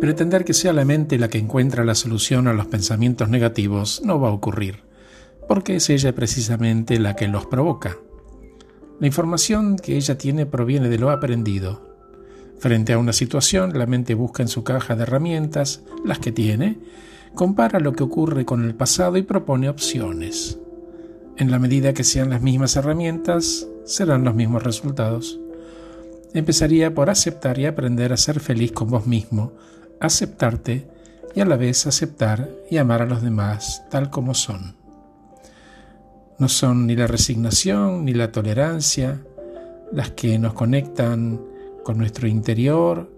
Pretender que sea la mente la que encuentra la solución a los pensamientos negativos no va a ocurrir, porque es ella precisamente la que los provoca. La información que ella tiene proviene de lo aprendido. Frente a una situación, la mente busca en su caja de herramientas, las que tiene, compara lo que ocurre con el pasado y propone opciones. En la medida que sean las mismas herramientas, serán los mismos resultados. Empezaría por aceptar y aprender a ser feliz con vos mismo, aceptarte y a la vez aceptar y amar a los demás tal como son. No son ni la resignación ni la tolerancia las que nos conectan con nuestro interior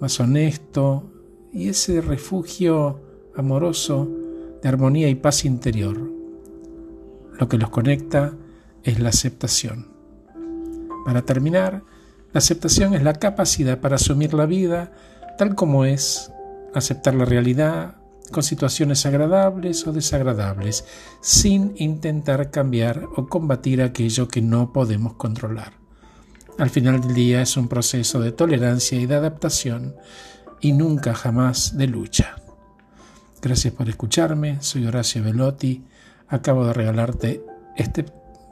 más honesto y ese refugio amoroso de armonía y paz interior. Lo que los conecta es la aceptación. Para terminar, la aceptación es la capacidad para asumir la vida tal como es, aceptar la realidad, con situaciones agradables o desagradables, sin intentar cambiar o combatir aquello que no podemos controlar. Al final del día es un proceso de tolerancia y de adaptación y nunca jamás de lucha. Gracias por escucharme, soy Horacio Velotti, acabo de regalarte este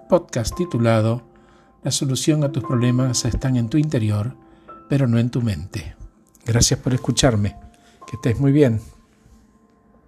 podcast titulado La solución a tus problemas están en tu interior, pero no en tu mente. Gracias por escucharme, que estés muy bien.